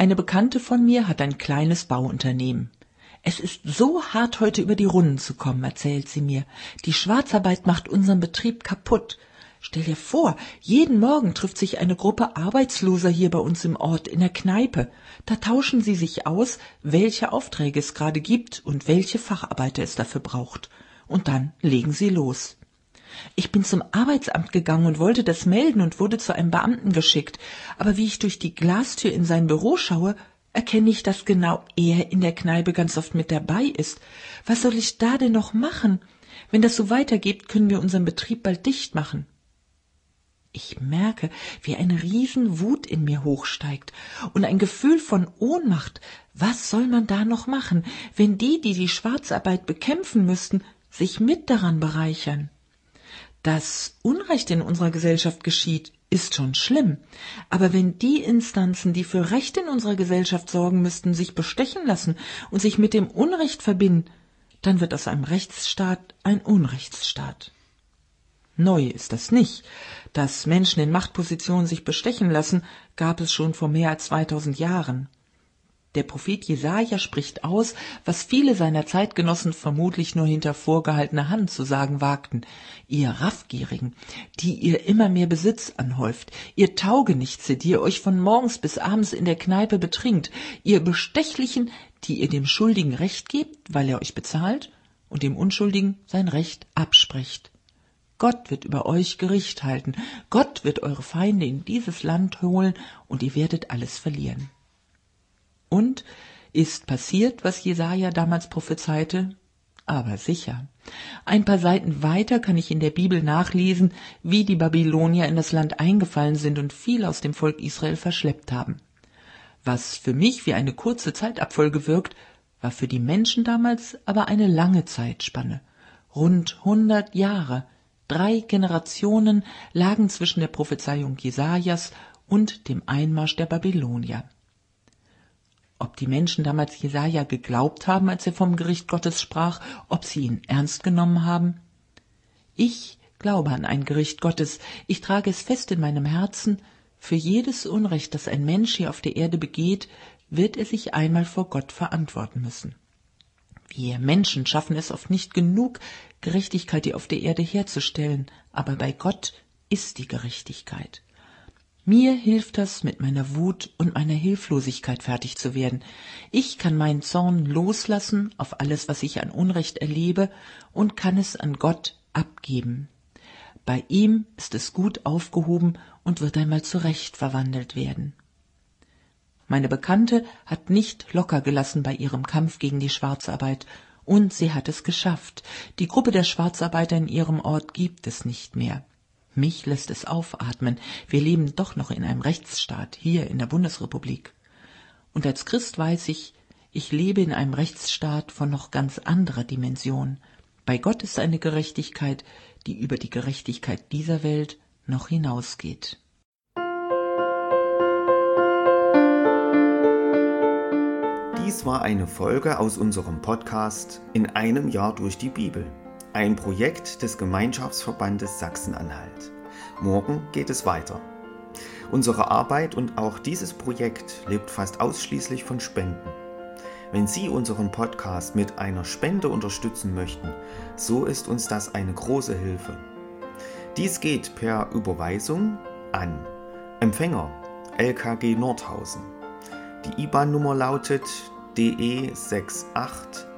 Eine Bekannte von mir hat ein kleines Bauunternehmen. Es ist so hart, heute über die Runden zu kommen, erzählt sie mir. Die Schwarzarbeit macht unseren Betrieb kaputt. Stell dir vor, jeden Morgen trifft sich eine Gruppe Arbeitsloser hier bei uns im Ort in der Kneipe. Da tauschen sie sich aus, welche Aufträge es gerade gibt und welche Facharbeiter es dafür braucht. Und dann legen sie los. Ich bin zum Arbeitsamt gegangen und wollte das melden und wurde zu einem Beamten geschickt. Aber wie ich durch die Glastür in sein Büro schaue, erkenne ich, dass genau er in der Kneipe ganz oft mit dabei ist. Was soll ich da denn noch machen? Wenn das so weitergeht, können wir unseren Betrieb bald dicht machen. Ich merke, wie eine Riesenwut in mir hochsteigt und ein Gefühl von Ohnmacht. Was soll man da noch machen, wenn die, die die Schwarzarbeit bekämpfen müssten, sich mit daran bereichern? Dass Unrecht in unserer Gesellschaft geschieht, ist schon schlimm. Aber wenn die Instanzen, die für Recht in unserer Gesellschaft sorgen müssten, sich bestechen lassen und sich mit dem Unrecht verbinden, dann wird aus einem Rechtsstaat ein Unrechtsstaat. Neu ist das nicht. Dass Menschen in Machtpositionen sich bestechen lassen, gab es schon vor mehr als 2000 Jahren. Der Prophet Jesaja spricht aus, was viele seiner Zeitgenossen vermutlich nur hinter vorgehaltener Hand zu sagen wagten. Ihr Raffgierigen, die ihr immer mehr Besitz anhäuft, ihr Taugenichtse, die ihr euch von morgens bis abends in der Kneipe betrinkt, ihr Bestechlichen, die ihr dem Schuldigen Recht gebt, weil er euch bezahlt, und dem Unschuldigen sein Recht absprecht. Gott wird über euch Gericht halten, Gott wird eure Feinde in dieses Land holen, und ihr werdet alles verlieren. Und ist passiert, was Jesaja damals prophezeite? Aber sicher. Ein paar Seiten weiter kann ich in der Bibel nachlesen, wie die Babylonier in das Land eingefallen sind und viel aus dem Volk Israel verschleppt haben. Was für mich wie eine kurze Zeitabfolge wirkt, war für die Menschen damals aber eine lange Zeitspanne. Rund hundert Jahre, drei Generationen lagen zwischen der Prophezeiung Jesajas und dem Einmarsch der Babylonier. Ob die Menschen damals Jesaja geglaubt haben, als er vom Gericht Gottes sprach, ob sie ihn ernst genommen haben? Ich glaube an ein Gericht Gottes. Ich trage es fest in meinem Herzen. Für jedes Unrecht, das ein Mensch hier auf der Erde begeht, wird er sich einmal vor Gott verantworten müssen. Wir Menschen schaffen es oft nicht genug, Gerechtigkeit hier auf der Erde herzustellen, aber bei Gott ist die Gerechtigkeit. Mir hilft das, mit meiner Wut und meiner Hilflosigkeit fertig zu werden. Ich kann meinen Zorn loslassen auf alles, was ich an Unrecht erlebe, und kann es an Gott abgeben. Bei ihm ist es gut aufgehoben und wird einmal zurecht verwandelt werden. Meine Bekannte hat nicht locker gelassen bei ihrem Kampf gegen die Schwarzarbeit, und sie hat es geschafft. Die Gruppe der Schwarzarbeiter in ihrem Ort gibt es nicht mehr. Mich lässt es aufatmen. Wir leben doch noch in einem Rechtsstaat, hier in der Bundesrepublik. Und als Christ weiß ich, ich lebe in einem Rechtsstaat von noch ganz anderer Dimension. Bei Gott ist eine Gerechtigkeit, die über die Gerechtigkeit dieser Welt noch hinausgeht. Dies war eine Folge aus unserem Podcast In einem Jahr durch die Bibel. Ein Projekt des Gemeinschaftsverbandes Sachsen-Anhalt. Morgen geht es weiter. Unsere Arbeit und auch dieses Projekt lebt fast ausschließlich von Spenden. Wenn Sie unseren Podcast mit einer Spende unterstützen möchten, so ist uns das eine große Hilfe. Dies geht per Überweisung an Empfänger LKG Nordhausen. Die IBAN-Nummer lautet DE 68